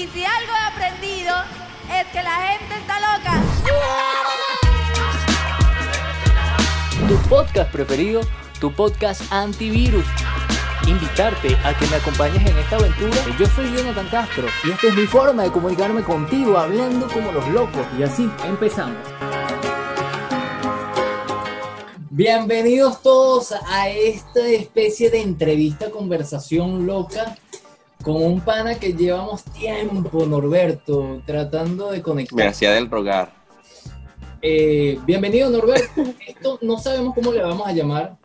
Y si algo he aprendido es que la gente está loca. Tu podcast preferido, tu podcast antivirus. Invitarte a que me acompañes en esta aventura. Yo soy Jonathan Castro y esta es mi forma de comunicarme contigo hablando como los locos. Y así empezamos. Bienvenidos todos a esta especie de entrevista, conversación loca con un pana que llevamos tiempo, Norberto, tratando de conectar. Me hacía del rogar. Eh, bienvenido, Norberto. Esto no sabemos cómo le vamos a llamar,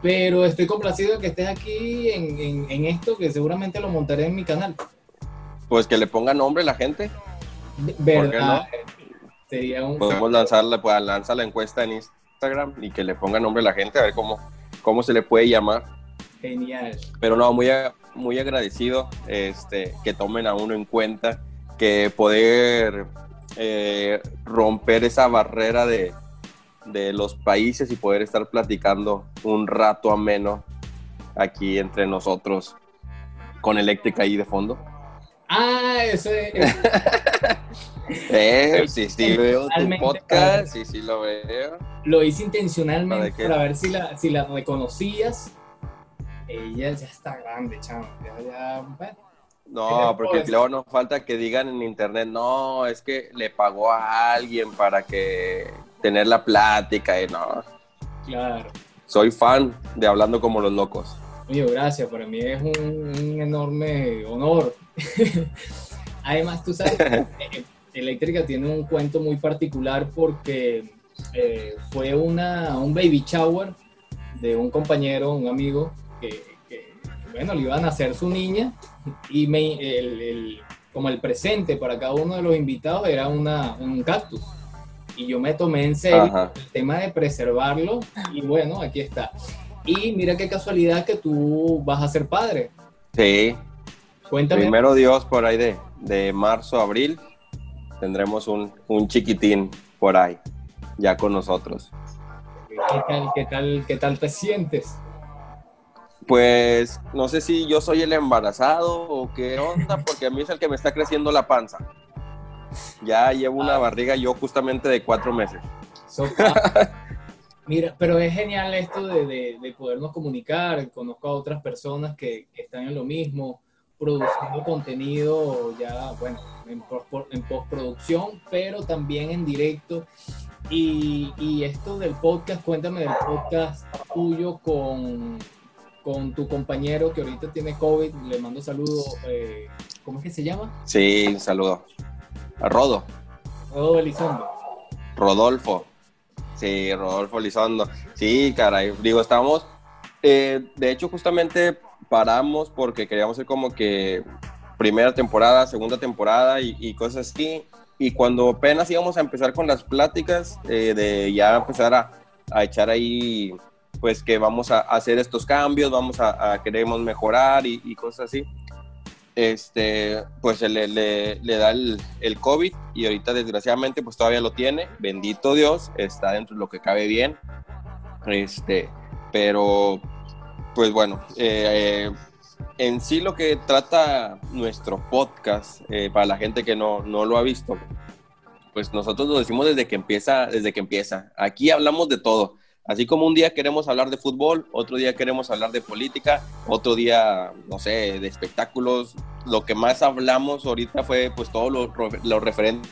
pero estoy complacido de que estés aquí en, en, esto, que seguramente lo montaré en mi canal. Pues que le ponga nombre la gente. ¿Verdad? Sería un... Podemos lanzarle, pues, lanzar la encuesta en Instagram y que le ponga nombre la gente, a ver cómo, cómo se le puede llamar. Genial. Pero no, muy, muy agradecido este, que tomen a uno en cuenta, que poder eh, romper esa barrera de, de los países y poder estar platicando un rato ameno aquí entre nosotros con eléctrica ahí de fondo. Ah, ese. eh, sí, sí, veo tu podcast, sí, sí, lo veo. Lo hice intencionalmente para ver si la, si la reconocías ella ya está grande, chamo. Ya, No, porque luego nos falta que digan en internet, no, es que le pagó a alguien para que tener la plática y no. Claro. Soy fan de Hablando como los locos. Oye, gracias, para mí es un, enorme honor. Además, tú sabes, eh, Eléctrica tiene un cuento muy particular porque eh, fue una, un baby shower de un compañero, un amigo, que, bueno, le iban a hacer su niña y me, el, como el presente para cada uno de los invitados era una, un cactus. Y yo me tomé en serio el tema de preservarlo y bueno, aquí está. Y mira qué casualidad que tú vas a ser padre. Sí. Cuéntame. Primero Dios, por ahí de, de marzo abril, tendremos un, un chiquitín por ahí, ya con nosotros. ¿Qué tal, qué tal, qué tal te sientes? Pues no sé si yo soy el embarazado o qué onda, porque a mí es el que me está creciendo la panza. Ya llevo una ah. barriga yo justamente de cuatro meses. Mira, pero es genial esto de, de, podernos comunicar. Conozco a otras personas que, están en lo mismo, produciendo contenido ya, bueno, en, en postproducción, pero también en directo. Y, y esto del podcast, cuéntame del podcast tuyo con con tu compañero que ahorita tiene COVID. Le mando saludos. Eh, ¿Cómo es que se llama? Sí, un saludo. A Rodo. Rodo Elizondo. Rodolfo. Sí, Rodolfo Elizondo. Sí, caray. Digo, estamos. Eh, de hecho, justamente paramos porque queríamos ser como que primera temporada, segunda temporada y, cosas así. Y cuando apenas íbamos a empezar con las pláticas, eh, de ya empezar a, a echar ahí pues que vamos a hacer estos cambios, vamos a, queremos mejorar y, cosas así. Este, pues le, le, le da el, el, COVID y ahorita desgraciadamente pues todavía lo tiene, bendito Dios, está dentro de lo que cabe bien. Este, pero pues bueno, eh, en sí lo que trata nuestro podcast, eh, para la gente que no, no lo ha visto, pues nosotros lo decimos desde que empieza, desde que empieza. Aquí hablamos de todo Así como un día queremos hablar de fútbol, otro día queremos hablar de política, otro día, no sé, de espectáculos. Lo que más hablamos ahorita fue pues todo lo, lo referente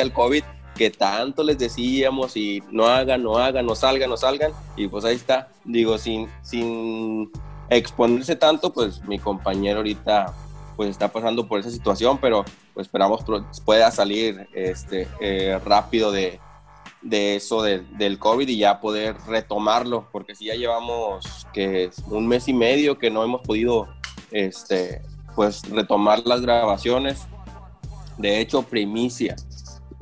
al COVID, que tanto les decíamos y no hagan, no hagan, no salgan, no salgan. Y pues ahí está, digo, sin, sin exponerse tanto, pues mi compañero ahorita pues está pasando por esa situación, pero pues esperamos pueda salir este, eh, rápido de, de eso del COVID y ya poder retomarlo, porque si ya llevamos que un mes y medio que no hemos podido este, pues retomar las grabaciones. De hecho, primicia.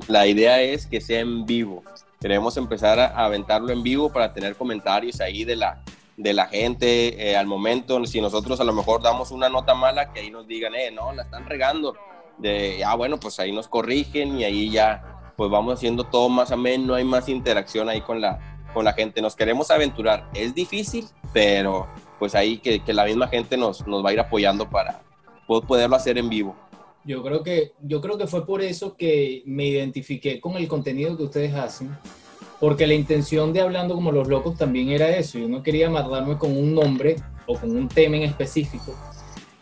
La idea es que sea en vivo. Queremos empezar a aventarlo en vivo para tener comentarios ahí de la, de la gente eh, al momento. Si nosotros a lo mejor damos una nota mala, que ahí nos digan, eh, no, la están regando. De, ah, bueno, pues ahí nos corrigen y ahí ya pues vamos haciendo todo más ameno, hay más interacción ahí con la, con la gente. Nos queremos aventurar. Es difícil, pero pues ahí que, la misma gente nos, nos va a ir apoyando para poderlo hacer en vivo. Yo creo que, yo creo que fue por eso que me identifiqué con el contenido que ustedes hacen, porque la intención de Hablando como los locos también era eso. Yo no quería amarrarme con un nombre o con un tema en específico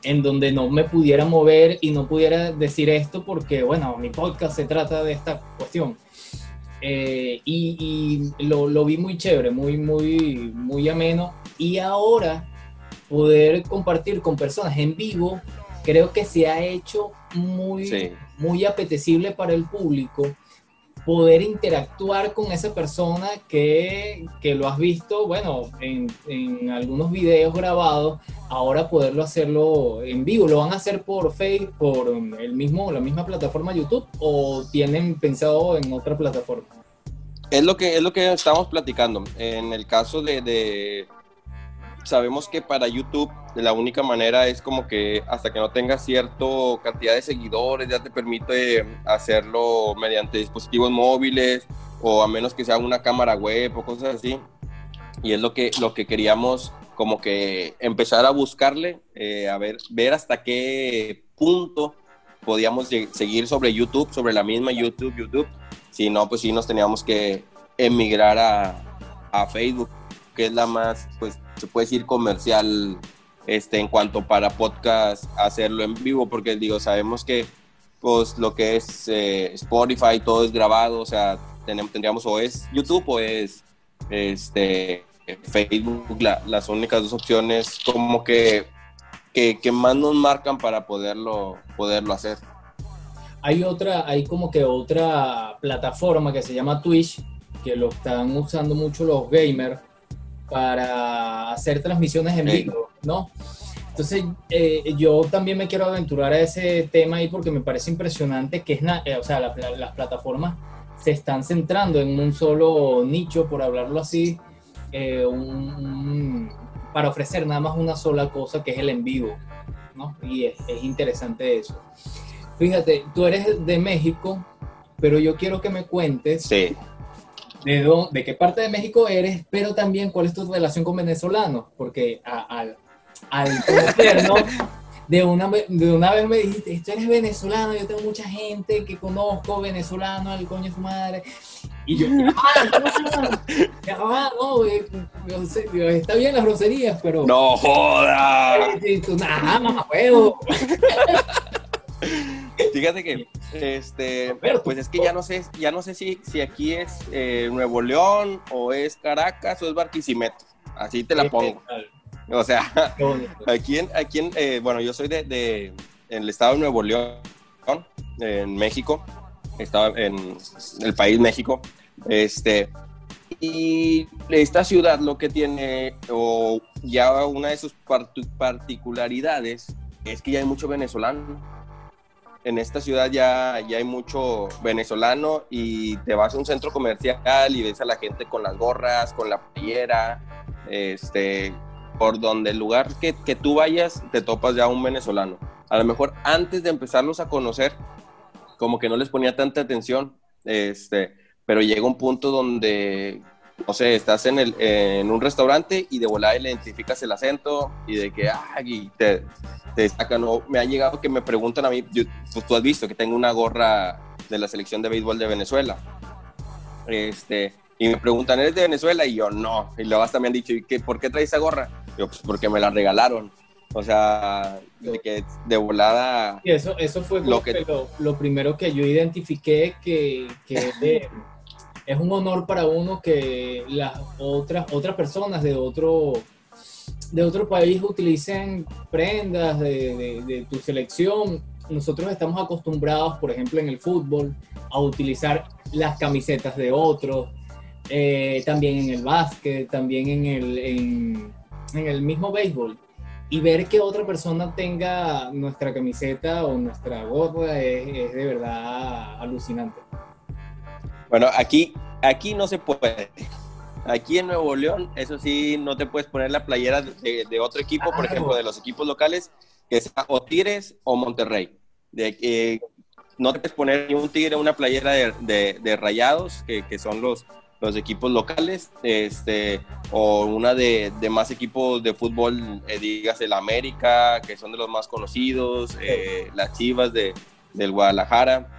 en donde no me pudiera mover y no pudiera decir esto porque, bueno, mi podcast se trata de esta cuestión. Eh, y, lo, lo, vi muy chévere, muy, muy, muy ameno. Y ahora poder compartir con personas en vivo, creo que se ha hecho muy, muy apetecible para el público poder interactuar con esa persona que, que lo has visto, bueno, en, en, algunos videos grabados, ahora poderlo hacerlo en vivo. ¿Lo van a hacer por Facebook, por el mismo, la misma plataforma YouTube o tienen pensado en otra plataforma? Es lo que, es lo que estamos platicando. En el caso de, de sabemos que para YouTube la única manera es como que hasta que no tengas cierta cantidad de seguidores ya te permite hacerlo mediante dispositivos móviles o a menos que sea una cámara web o cosas así. Y es lo que, lo que queríamos como que empezar a buscarle, eh, a ver, ver hasta qué punto podíamos seguir sobre YouTube, sobre la misma YouTube, YouTube. Si no, pues sí nos teníamos que emigrar a, a Facebook, que es la más, pues se puede decir comercial este, en cuanto para podcast hacerlo en vivo, porque digo, sabemos que pues lo que es eh, Spotify, todo es grabado, o sea, tenemos, tendríamos o es YouTube o es este, Facebook, las únicas dos opciones como que, que, que, más nos marcan para poderlo, poderlo hacer. Hay otra, hay como que otra plataforma que se llama Twitch, que lo están usando mucho los gamers para hacer transmisiones en vivo, ¿no? Entonces, eh, yo también me quiero aventurar a ese tema ahí porque me parece impresionante que es, eh, o sea, las plataformas se están centrando en un solo nicho, por hablarlo así, eh, para ofrecer nada más una sola cosa que es el en vivo, ¿no? Y es, es interesante eso. Fíjate, tú eres de México, pero yo quiero que me cuentes sí de, de qué parte de México eres, pero también cuál es tu relación con venezolanos, porque al, al conocernos, de una, de una vez me dijiste, tú eres venezolano, yo tengo mucha gente que conozco venezolano, al coño de su madre. Y yo, ah, ah no, está bien las groserías, pero... No jodas. Nada, mamá, huevo. Fíjate que, este, pues es que ya no sé, ya no sé si, si aquí es eh, Nuevo León o es Caracas o es Barquisimeto. Así te la pongo. O sea, aquí en, aquí en eh, bueno, yo soy de, de, en el estado de Nuevo León, en México, estaba en el país México, este, y esta ciudad lo que tiene, o ya una de sus particularidades, es que ya hay mucho venezolano en esta ciudad ya, ya hay mucho venezolano y te vas a un centro comercial y ves a la gente con las gorras, con la playera, este, por donde el lugar que, que tú vayas te topas ya un venezolano. A lo mejor antes de empezarlos a conocer, como que no les ponía tanta atención, este, pero llega un punto donde no sé, estás en, el, en un restaurante y de volada le identificas el acento y de que, ah, y te, te sacan, o me han llegado que me preguntan a mí, pues tú has visto que tengo una gorra de la selección de béisbol de Venezuela, este, y me preguntan, ¿eres de Venezuela? Y yo, no, y luego hasta me han dicho, ¿y qué, por qué traes esa gorra? yo, pues porque me la regalaron. O sea, de que de volada... Y eso, eso fue lo, que... lo, primero que yo identifiqué que, que es un honor para uno que las otras, otras personas de otro, de otro país utilicen prendas de, tu selección. Nosotros estamos acostumbrados, por ejemplo, en el fútbol, a utilizar las camisetas de otros, eh, también en el básquet, también en el, en, el mismo béisbol. Y ver que otra persona tenga nuestra camiseta o nuestra gorra es de verdad alucinante. Bueno, aquí, aquí no se puede. Aquí en Nuevo León, eso sí, no te puedes poner la playera de, otro equipo, por ejemplo, de los equipos locales, que sea o Tigres o Monterrey. De no te puedes poner ni un Tigre una playera de, Rayados, que, son los, los equipos locales, este, o una de, más equipos de fútbol, eh, digas el América, que son de los más conocidos, eh, las Chivas de, del Guadalajara.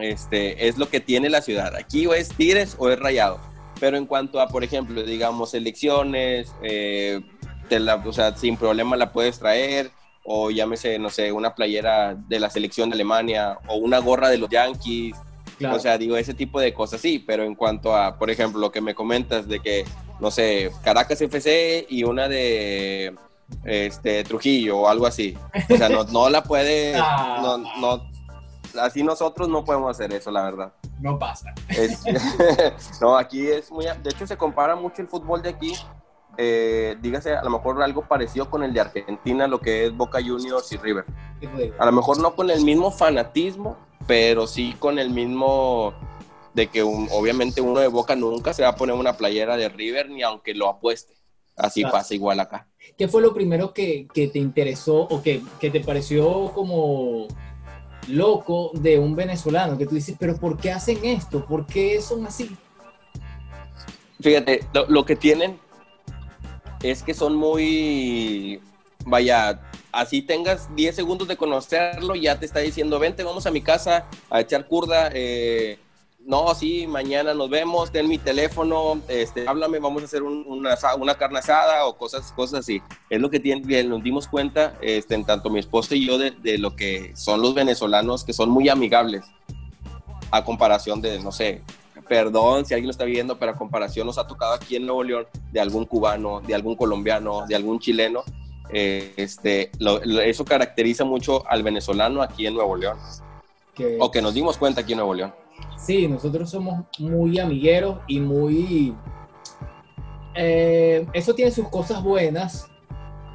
Este, es lo que tiene la ciudad. Aquí o es Tigres o es Rayado. Pero en cuanto a, por ejemplo, digamos, elecciones, eh, o sea, sin problema la puedes traer, o llámese, no sé, una playera de la selección de Alemania, o una gorra de los Yankees, o sea, digo, ese tipo de cosas sí, pero en cuanto a, por ejemplo, lo que me comentas de que, no sé, Caracas FC y una de este, Trujillo o algo así, o sea, no, no la puede, ah. no, no, así nosotros no podemos hacer eso, la verdad. No pasa. no, aquí es muy, de hecho se compara mucho el fútbol de aquí eh, dígase a lo mejor algo parecido con el de Argentina, lo que es Boca Juniors y River. A lo mejor no con el mismo fanatismo, pero sí con el mismo de que obviamente uno de Boca nunca se va a poner una playera de River ni aunque lo apueste. Así pasa igual acá. ¿Qué fue lo primero que, te interesó o que, te pareció como loco de un venezolano? Que tú dices, pero ¿por qué hacen esto? ¿Por qué son así? Fíjate, lo que tienen es que son muy, vaya, así tengas 10 segundos de conocerlo, ya te está diciendo, vente, vamos a mi casa a echar curda. Eh, no, sí, mañana nos vemos, ten mi teléfono, este, háblame, vamos a hacer una, una carne asada o cosas, cosas así. Es lo que tiene, nos dimos cuenta, este, en tanto mi esposa y yo, de, de, lo que son los venezolanos, que son muy amigables, a comparación de, no sé, perdón si alguien lo está viendo, pero a comparación nos ha tocado aquí en Nuevo León de algún cubano, de algún colombiano, de algún chileno. Eh, este, eso caracteriza mucho al venezolano aquí en Nuevo León. o que nos dimos cuenta aquí en Nuevo León. Sí, nosotros somos muy amigueros y muy... Eh, eso tiene sus cosas buenas,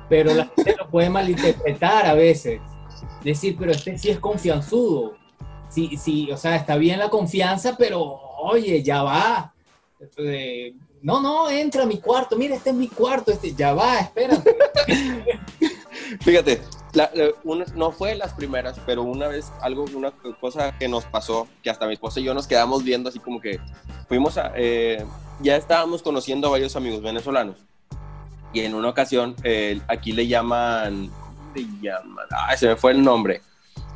pero la gente lo puede malinterpretar a veces. Decir, pero este sí es confianzudo. Sí, sí, o sea, está bien la confianza, pero oye, ya va. Eh, no, no, entra a mi cuarto, mira, este es mi cuarto, este, ya va, espérate. Fíjate, no fue las primeras, pero una vez, algo, una cosa que nos pasó, que hasta mi esposa y yo nos quedamos viendo así como que fuimos a, eh, ya estábamos conociendo a varios amigos venezolanos. Y en una ocasión, eh, aquí le llaman, ¿cómo le llaman? Ay, se me fue el nombre.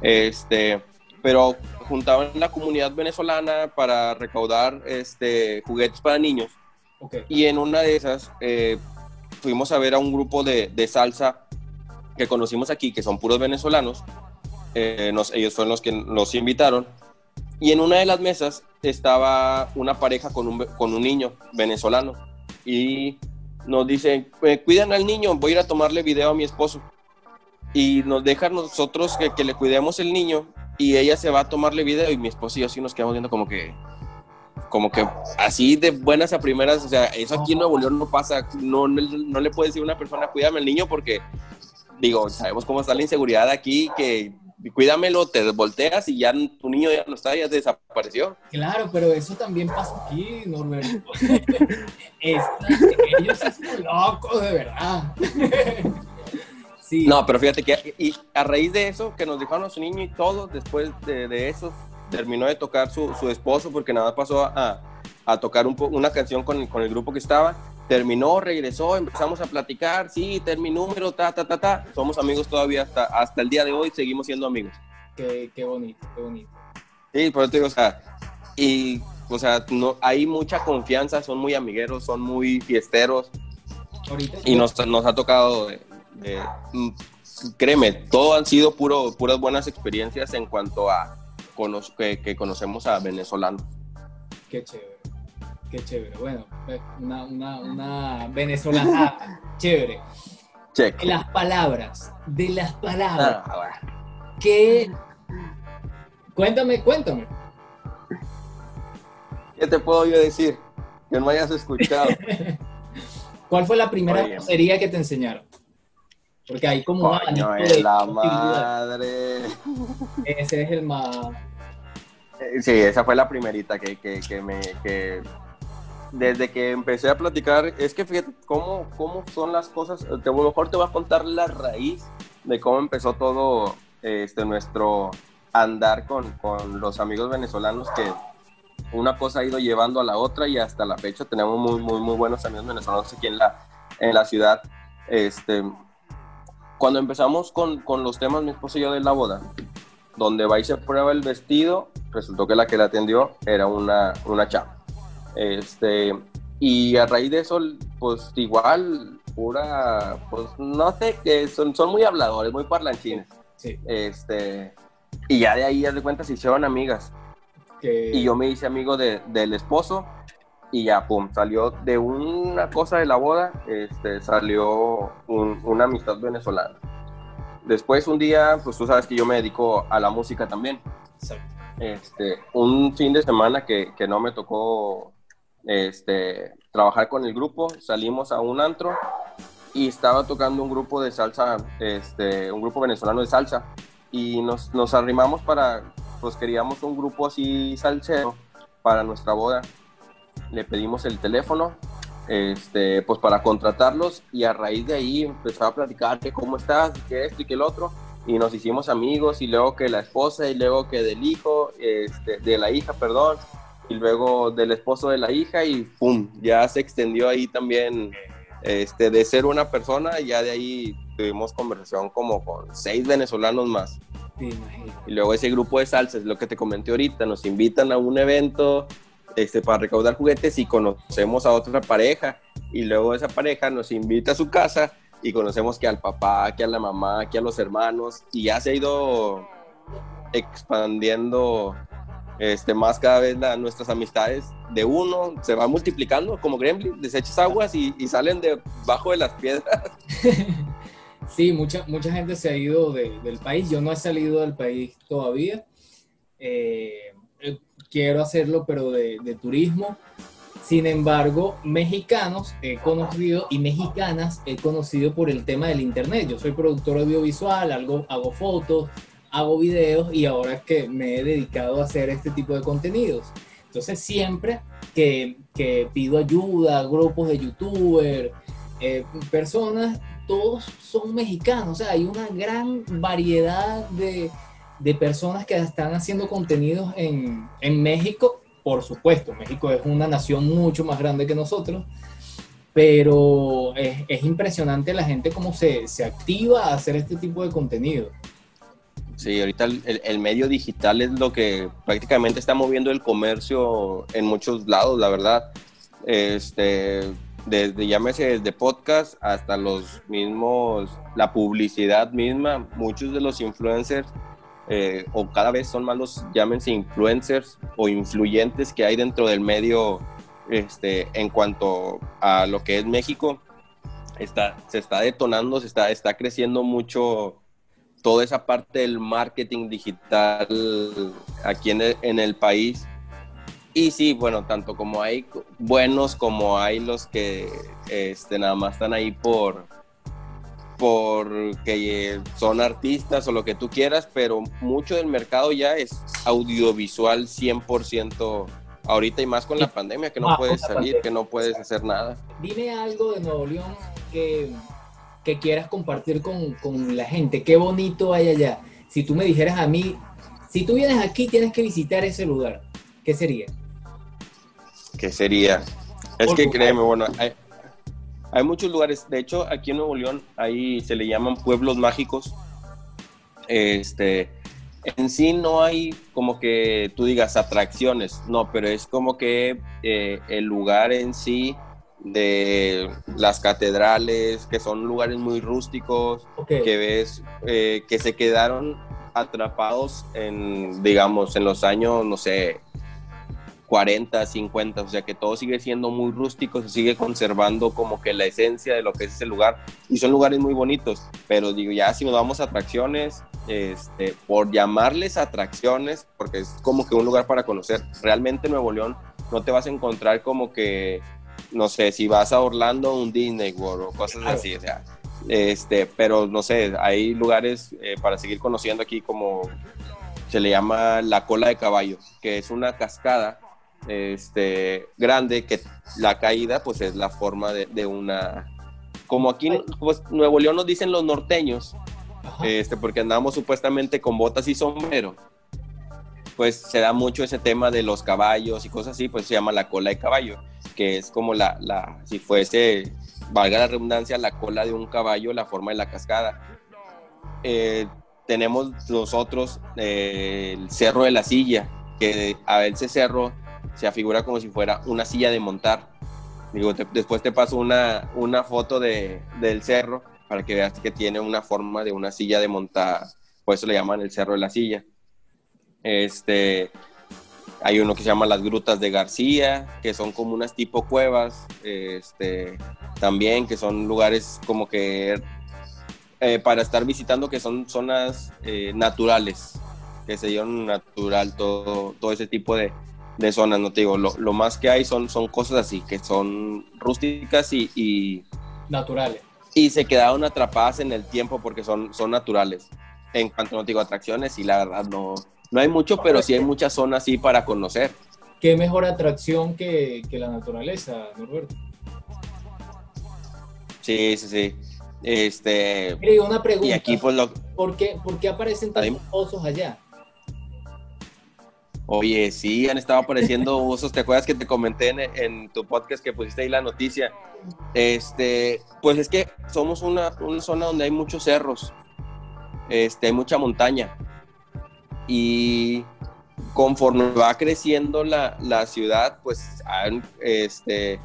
Este, pero juntaban la comunidad venezolana para recaudar este, juguetes para niños. Y en una de esas eh, fuimos a ver a un grupo de, salsa que conocimos aquí, que son puros venezolanos. Eh, ellos fueron los que nos invitaron. Y en una de las mesas estaba una pareja con un, con un niño venezolano. Y nos dicen, eh, cuidan al niño, voy a ir a tomarle video a mi esposo. Y nos dejan nosotros que, que le cuidemos el niño y ella se va a tomarle video y mi esposo y yo sí nos quedamos viendo como que como que así de buenas a primeras, o sea, eso aquí en Nuevo León no pasa, no, no, le puede decir a una persona, cuídame al niño porque, digo, sabemos cómo está la inseguridad aquí, que cuídamelo, te volteas y ya tu niño ya no está, ya desapareció. Claro, pero eso también pasa aquí, Norberto. ellos son locos, de verdad. No, pero fíjate que y a raíz de eso, que nos dejaron a su niño y todo, después de, eso, terminó de tocar su, su, esposo porque nada pasó a, a tocar un una canción con, con, el grupo que estaba. Terminó, regresó, empezamos a platicar, sí, terminó número, ta, ta, ta, ta. Somos amigos todavía hasta, hasta el día de hoy, seguimos siendo amigos. Qué, qué bonito, qué bonito. Sí, por eso te digo, o sea, y, o sea, no, hay mucha confianza, son muy amigueros, son muy fiesteros. Ahorita, y nos, nos ha tocado eh, mm, créeme, todo han sido puro, puras buenas experiencias en cuanto a que, conocemos a venezolanos. Qué chévere, qué chévere. Bueno, una, una, venezolana chévere. De las palabras, de las palabras. Ah, ¿Qué? Cuéntame, cuéntame. ¿Qué te puedo yo decir? Que no hayas escuchado. ¿Cuál fue la primera grosería que te enseñaron? Porque hay como Coño, de la madre. Ese es el más. Eh, sí, esa fue la primerita que, que, me. Que desde que empecé a platicar, es que fíjate cómo, cómo son las cosas. a lo mejor te voy a contar la raíz de cómo empezó todo este, nuestro andar con, con los amigos venezolanos que una cosa ha ido llevando a la otra y hasta la fecha tenemos muy, muy, muy buenos amigos venezolanos aquí en la, en la ciudad. Este, cuando empezamos con, con, los temas, mi esposo y yo, de la boda, donde va y se prueba el vestido, resultó que la que la atendió era una, una chava. Este, y a raíz de eso, pues igual, pura, pues no sé, que son, son muy habladores, muy parlanchines. Sí. Este, y ya de ahí, ya de cuenta, se hicieron amigas. Que, Y yo me hice amigo de, del esposo y ya, pum, salió de una cosa de la boda, este, salió un- una amistad venezolana. Después un día, pues tú sabes que yo me dedico a la música también. Exacto. Este, un fin de semana que, que no me tocó este, trabajar con el grupo, salimos a un antro y estaba tocando un grupo de salsa, este, un grupo venezolano de salsa y nos, nos arrimamos para, pues queríamos un grupo así salsero para nuestra boda. Le pedimos el teléfono, este, pues para contratarlos y a raíz de ahí empezó a platicar que cómo estás, que esto y que el otro y nos hicimos amigos y luego que la esposa y luego que del hijo, este, de la hija, perdón, y luego del esposo de la hija y pum, ya se extendió ahí también este, de ser una persona, ya de ahí tuvimos conversación como con seis venezolanos más. Y luego ese grupo de salsa, es lo que te comenté ahorita, nos invitan a un evento este, para recaudar juguetes y conocemos a otra pareja. Y luego esa pareja nos invita a su casa y conocemos que al papá, que a la mamá, que a los hermanos. Y ya se ha ido expandiendo este, más cada vez la- nuestras amistades. De uno se va multiplicando como gremlin, desechas aguas y, y salen debajo de las piedras. Sí, mucha, mucha gente se ha ido de- del país. Yo no he salido del país todavía. Eh, eh, quiero hacerlo, pero de, de turismo. Sin embargo, mexicanos he conocido y mexicanas he conocido por el tema del internet. Yo soy productor audiovisual, algo, hago fotos, hago videos y ahora que me he dedicado a hacer este tipo de contenidos. Entonces siempre que, que pido ayuda, grupos de youtubers, eh, personas, todos son mexicanos. O sea, hay una gran variedad de, de personas que están haciendo contenidos en, en México. Por supuesto, México es una nación mucho más grande que nosotros, pero es, es impresionante la gente cómo se, se activa a hacer este tipo de contenido. Sí, ahorita el, medio digital es lo que prácticamente está moviendo el comercio en muchos lados, la verdad. Este, desde llámese desde podcast hasta los mismos, la publicidad misma, muchos de los influencers, eh, o cada vez son más los, llámense influencers o influyentes que hay dentro del medio este, en cuanto a lo que es México. Está, se está detonando, se está, está creciendo mucho toda esa parte del marketing digital aquí en el, en el país. Y sí, bueno, tanto como hay buenos como hay los que este, nada más están ahí por porque son artistas o lo que tú quieras, pero mucho del mercado ya es audiovisual 100% ahorita y más con la pandemia, que no Ah, puedes salir, pandemia. que no puedes hacer nada. Dime algo de Nuevo León que, que quieras compartir con, con la gente. Qué bonito hay allá. Si tú me dijeras a mí, si tú vienes aquí tienes que visitar ese lugar, ¿qué sería? ¿Qué sería? Es que créeme, bueno, hay, hay muchos lugares. De hecho, aquí en Nuevo León, ahí se le llaman pueblos mágicos. Este, en sí no hay como que tú digas atracciones, no, pero es como que eh, el lugar en sí de las catedrales, que son lugares muy rústicos, que ves eh, que se quedaron atrapados en, digamos, en los años, no sé, 40, 50, o sea que todo sigue siendo muy rústico, se sigue conservando como que la esencia de lo que es ese lugar. Y son lugares muy bonitos, pero digo, ya si nos vamos a atracciones, este, por llamarles atracciones, porque es como que un lugar para conocer, realmente en Nuevo León no te vas a encontrar como que, no sé, si vas a Orlando, un Disney World o cosas Claro. así, o sea, este, pero no sé, hay lugares eh, para seguir conociendo aquí como se le llama la cola de caballo, que es una cascada este, grande que la caída pues es la forma de, de una... Como aquí pues, Nuevo León nos dicen los norteños, Ajá. este, porque andamos supuestamente con botas y sombrero, pues se da mucho ese tema de los caballos y cosas así, pues se llama la cola de caballo, que es como la, la si fuese, valga la redundancia, la cola de un caballo, la forma de la cascada. Eh, tenemos nosotros eh, el Cerro de la Silla, que a ese cerro se afigura como si fuera una silla de montar. Digo, después te paso una, una foto de, del cerro para que veas que tiene una forma de una silla de montar, por eso le llaman el Cerro de la Silla. Este, hay uno que se llama las Grutas de García, que son como unas tipo cuevas, este, también que son lugares como que eh, para estar visitando, que son zonas eh, naturales, que se dieron natural todo, todo ese tipo de, de zonas, no te digo, lo, lo, más que hay son, son cosas así, que son rústicas y, y, Naturales. Y se quedaron atrapadas en el tiempo porque son, son naturales. En cuanto, no te digo, atracciones, y la verdad no, no hay mucho, pero sí hay muchas zonas así para conocer. ¿Qué mejor atracción que, que la naturaleza, Norberto? Sí, sí, sí. Este, Mire, una pregunta. Y aquí, pues, lo... ¿Por qué, por qué aparecen tantos osos allá? Oye, sí, han estado apareciendo osos. ¿Te acuerdas que te comenté en, en, tu podcast que pusiste ahí la noticia? Este, pues es que somos una, una zona donde hay muchos cerros, este, hay mucha montaña. Y conforme va creciendo la, la ciudad, pues este,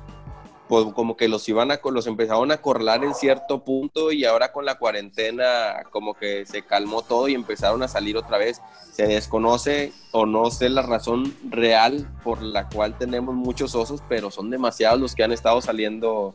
pues como que los iban a los empezaron a corlar en cierto punto y ahora con la cuarentena como que se calmó todo y empezaron a salir otra vez. Se desconoce o no sé la razón real por la cual tenemos muchos osos, pero son demasiados los que han estado saliendo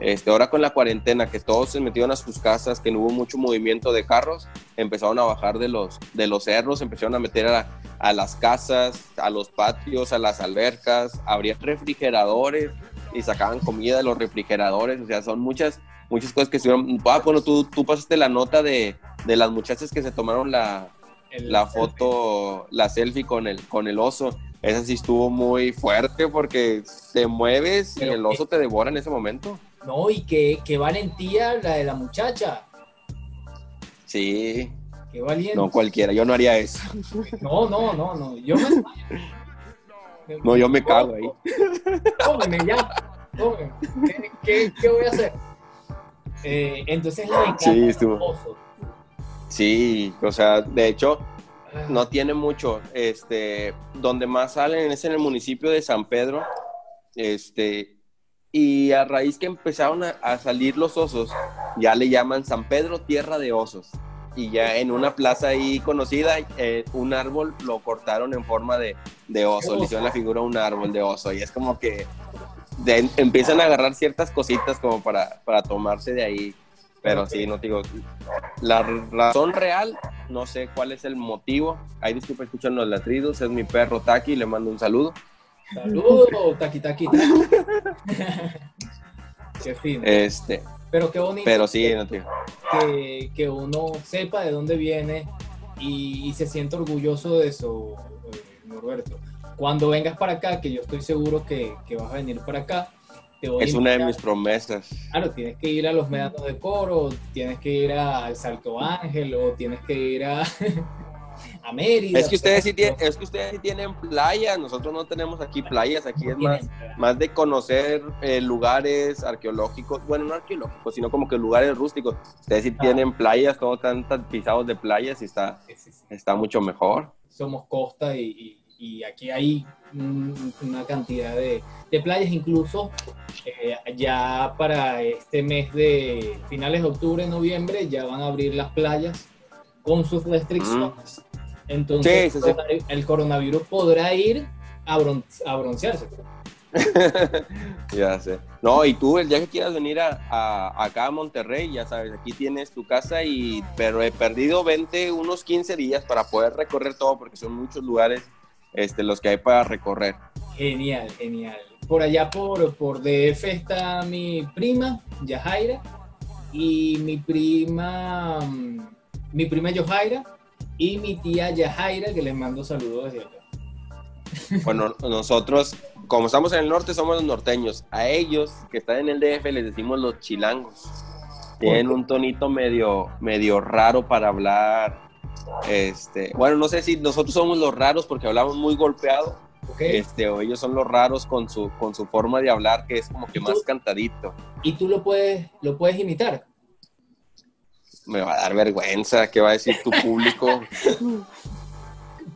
este, ahora con la cuarentena, que todos se metieron a sus casas, que no hubo mucho movimiento de carros, empezaron a bajar de los, de los cerros, empezaron a meter a, a las casas, a los patios, a las albercas, abrían refrigeradores, y sacaban comida de los refrigeradores, o sea, son muchas, muchas cosas que estuvieron. Ah, bueno, tú, tú pasaste la nota de, de las muchachas que se tomaron la, el la foto, la selfie con el, con el oso. Esa sí estuvo muy fuerte porque te mueves Pero y el oso te devora en ese momento. No, y qué, qué valentía la de la muchacha. Sí. Qué valiente. No cualquiera, yo no haría eso. No, no, no, no. Yo me... No, yo me cago ahí. Tómeme ya. Tómeme. ¿Qué, qué, qué voy a hacer? Eh, entonces la sí, estuvo. Sí, o sea, de hecho, no tiene mucho. Este, donde más salen es en el municipio de San Pedro. Este, y a raíz que empezaron a, salir los osos, ya le llaman San Pedro Tierra de Osos y ya en una plaza ahí conocida, eh, un árbol lo cortaron en forma de, de oso, le hicieron la figura un árbol de oso y es como que de, empiezan a agarrar ciertas cositas como para, para tomarse de ahí. Pero sí, no digo, la razón real, no sé cuál es el motivo. Ahí disculpa, escuchan los latridos, es mi perro Taki, le mando un saludo. Saludos, Taki, Taki. Qué fino. Este, pero qué bonito. Pero sí, no, tío. Que, que, uno sepa de dónde viene y, y se siente orgulloso de eso, eh, Norberto. Cuando vengas para acá, que yo estoy seguro que, que vas a venir para acá, te voy es una de mis promesas. Claro, tienes que ir a los médanos de coro, tienes que ir al Salto Ángel o tienes que ir a, a Mérida. Es que, ustedes sí tienen, es que ustedes sí tienen playas, nosotros no tenemos aquí playas, aquí es más, más de conocer eh, lugares arqueológicos, bueno, no arqueológicos, sino como que lugares rústicos. Ustedes sí ah. tienen playas, todos están pisados de playas y está, mucho mejor. Somos costa y, y, y aquí hay una cantidad de, de playas, incluso eh, ya para este mes de finales de octubre, noviembre, ya van a abrir las playas con sus restricciones. Mm. Entonces, sí, sí, sí. el coronavirus podrá ir a, bron a broncearse. ya sé. No, y tú el día que quieras venir a, a, acá a Monterrey, ya sabes, aquí tienes tu casa y pero he perdido 20, unos 15 días para poder recorrer todo porque son muchos lugares este, los que hay para recorrer. Genial, genial. Por allá por, por DF está mi prima, Yajaira, y mi prima, mi prima Yojaira, y mi tía Yajaira, que les mando saludos desde acá. Bueno, nosotros, como estamos en el norte, somos los norteños. A ellos, que están en el DF, les decimos los chilangos. Tienen un tonito medio, medio raro para hablar. Este, bueno, no sé si nosotros somos los raros porque hablamos muy golpeado. Okay. Este, o ellos son los raros con su, con su forma de hablar, que es como que más cantadito. ¿Y tú lo puedes, lo puedes imitar? Me va a dar vergüenza, ¿qué va a decir tu público?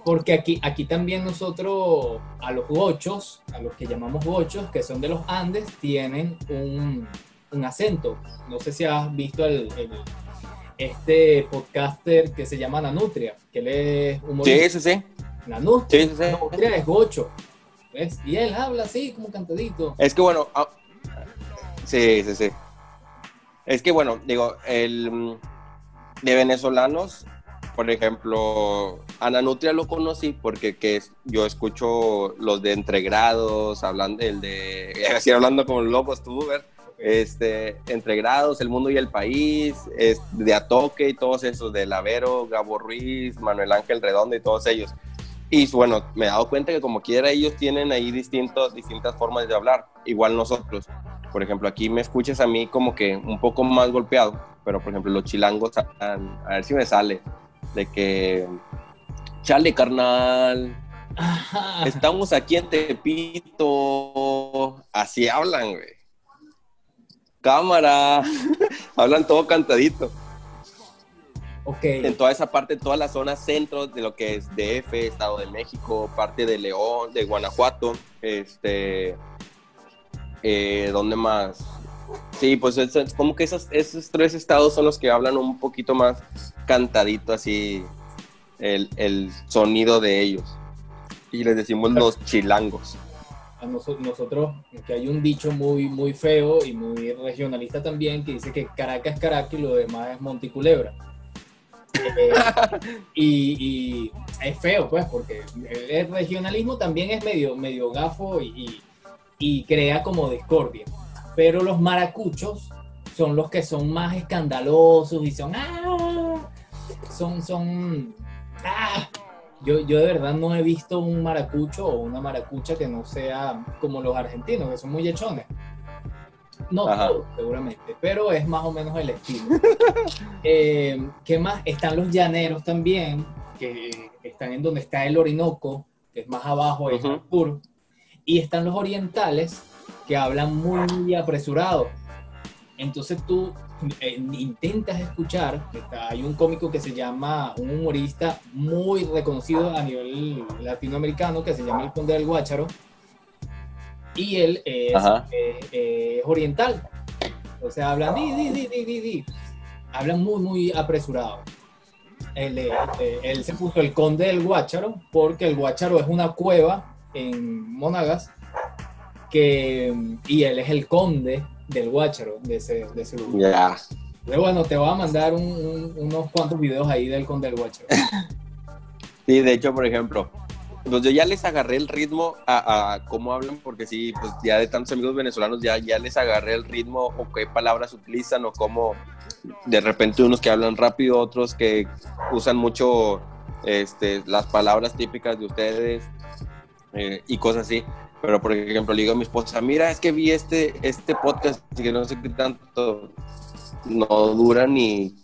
Porque aquí, aquí también nosotros, a los gochos, a los que llamamos gochos, que son de los Andes, tienen un, un acento. No sé si has visto el, el- este podcaster que se llama Nanutria, que él es humorista. Sí, sí, sí. Nanutria, Sí, sí, sí. Nanutria es gocho. ¿ves? Y él habla así, como cantadito. Es que bueno, ah, sí, sí, sí. Es que bueno, digo, el de venezolanos, por ejemplo, a Nanutria lo conocí porque que yo escucho los de entregrados, hablando el de, así hablando como locos tú, ver, este, entregrados, el mundo y el país, es, de Atoque y todos esos, de Lavero, Gabo Ruiz, Manuel Ángel Redondo y todos ellos. Y bueno, me he dado cuenta que como quiera ellos tienen ahí distintos, distintas formas de hablar, igual nosotros. Por ejemplo, aquí me escuchas a mí como que un poco más golpeado, pero por ejemplo los chilangos, a, a ver si me sale, de que, chale carnal, estamos aquí en Tepito, así hablan, güey. Cámara, hablan todo cantadito. Ok. en toda esa parte, toda la zona centro de lo que es DF, Estado de México, parte de León, de Guanajuato, este, eh, ¿dónde más? Sí, pues es, es como que esos, esos tres estados son los que hablan un poquito más cantadito así el, el sonido de ellos. Y les decimos los chilangos. a noso- nosotros, que hay un dicho muy, muy feo y muy regionalista también, que dice que Caracas es Caracas y lo demás es Monticulebra. Y, es feo, pues, porque el, el regionalismo también es medio, medio gafo y, y- y crea como discordia. Pero los maracuchos son los que son más escandalosos y son... ¡ah! Son, son... ¡ah! Yo, yo de verdad no he visto un maracucho o una maracucha que no sea como los argentinos, que son muy hechones. No Ajá. seguramente, pero es más o menos el estilo. Eh, ¿Qué más? Están los llaneros también, que están en donde está el Orinoco, que es más abajo, es al sur. Y están los orientales, que hablan muy apresurado. Entonces tú eh, intentas escuchar, está- hay un cómico que se llama, un humorista muy reconocido a nivel latinoamericano, que se llama El Conde del Guácharo, y él es, eh, eh, es oriental. O sea, hablan di, di, di, di, di, di. Hablan muy, muy apresurado. Él, eh, eh, él se puso el Conde del Guácharo, porque el Guácharo es una cueva en Monagas, que, y él es el conde del Guácharo, de ese, de ese lugar. Ya. Pero bueno, te voy a mandar un- un- unos cuantos videos ahí del conde del Guácharo. Sí, de hecho, por ejemplo, pues yo ya les agarré el ritmo a, cómo hablan, porque sí, pues ya de tantos amigos venezolanos ya, ya les agarré el ritmo o qué palabras utilizan o cómo de repente unos que hablan rápido, otros que usan mucho este, las palabras típicas de ustedes eh, y cosas así. Pero, por ejemplo, le digo a mi esposa, mira, es que vi este, este podcast y que no sé qué tanto, no dura ni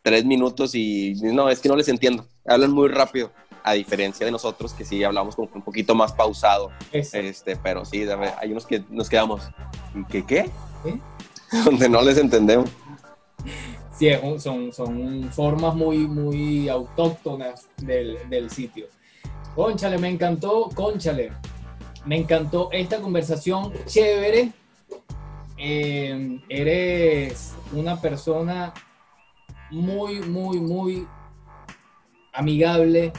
tres minutos y no, es que no les entiendo. Hablan muy rápido, a diferencia de nosotros que sí hablamos como un poquito más pausado. Este, pero sí, hay unos que nos quedamos, ¿y qué qué? ¿Sí? Donde no les entendemos. Sí, son, son formas muy, muy autóctonas del, del sitio. Conchale, me encantó, conchale. Me encantó esta conversación chévere. Eh, eres una persona muy, muy, muy amigable,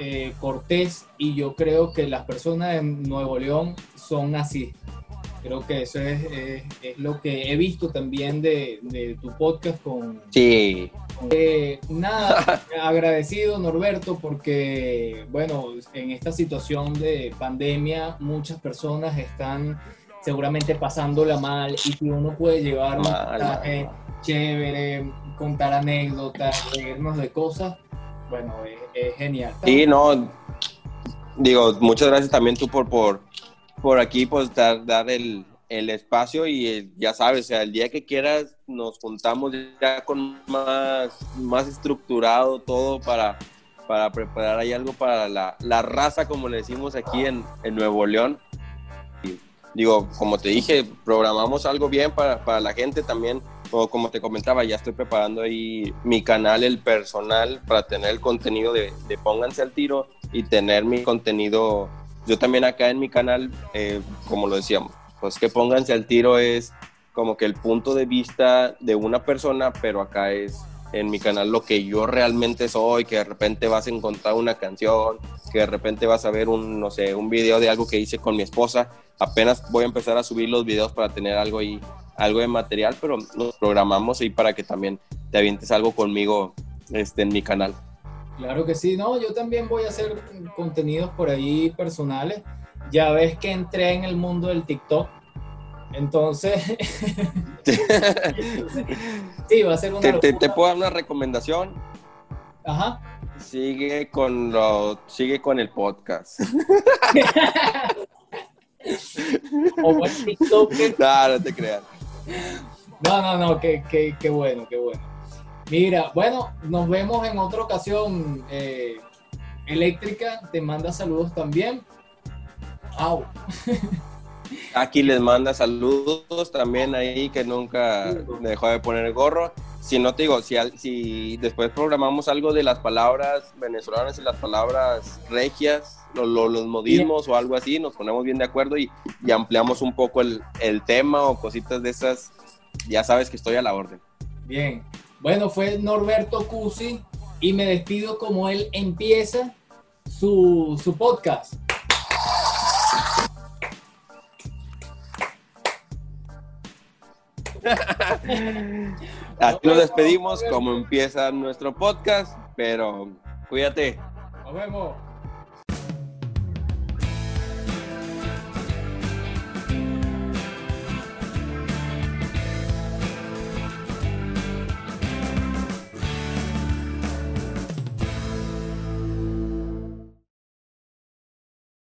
eh, cortés, y yo creo que las personas en Nuevo León son así. Creo que eso es, es- es lo que he visto también de, de tu podcast con, Sí, eh, nada, agradecido Norberto porque, bueno, en esta situación de pandemia muchas personas están seguramente pasándola mal y si uno puede llevar un mensaje chévere, contar anécdotas, reírnos de cosas, bueno, es, es genial. sí, no. Digo, muchas gracias también tú por, por, por aquí, pues dar, dar el, el espacio y eh, ya sabes, o sea, el día que quieras nos juntamos ya con más, más estructurado todo para, para preparar ahí algo para la, la raza, como le decimos aquí en, Nuevo León. Digo, como te dije, programamos algo bien para, para la gente también. O como te comentaba, ya estoy preparando ahí mi canal, el personal, para tener el contenido de, Pónganse al tiro y tener mi contenido, yo también acá en mi canal, eh, como lo decíamos, pues que Pónganse al tiro es como que el punto de vista de una persona, pero acá es en mi canal lo que yo realmente soy, que de repente vas a encontrar una canción, que de repente vas a ver un, no sé, un video de algo que hice con mi esposa. Apenas voy a empezar a subir los videos para tener algo ahí, algo de material, pero nos programamos ahí para que también te avientes algo conmigo este, en mi canal. Claro que sí, no, yo también voy a hacer contenidos por ahí personales. Ya ves que entré en el mundo del TikTok entonces, sí, va a ser una te, te, puedo dar una recomendación. Ajá. Sigue con lo, sigue con el podcast. o el TikTok. No, no te creas. No, no, no, qué, qué, qué, bueno, qué bueno. Mira, bueno, nos vemos en otra ocasión. Eh, Eléctrica te manda saludos también. Au. Aquí les manda saludos también ahí que nunca dejó de poner el gorro. Si no te digo, si, después programamos algo de las palabras venezolanas y las palabras regias, los modismos o algo así, nos ponemos bien de acuerdo y, ampliamos un poco el, tema o cositas de esas, ya sabes que estoy a la orden. Bien, bueno, fue Norberto Cusi y me despido como él empieza su podcast. Aquí nos despedimos como empieza nuestro podcast, pero cuídate. Nos vemos.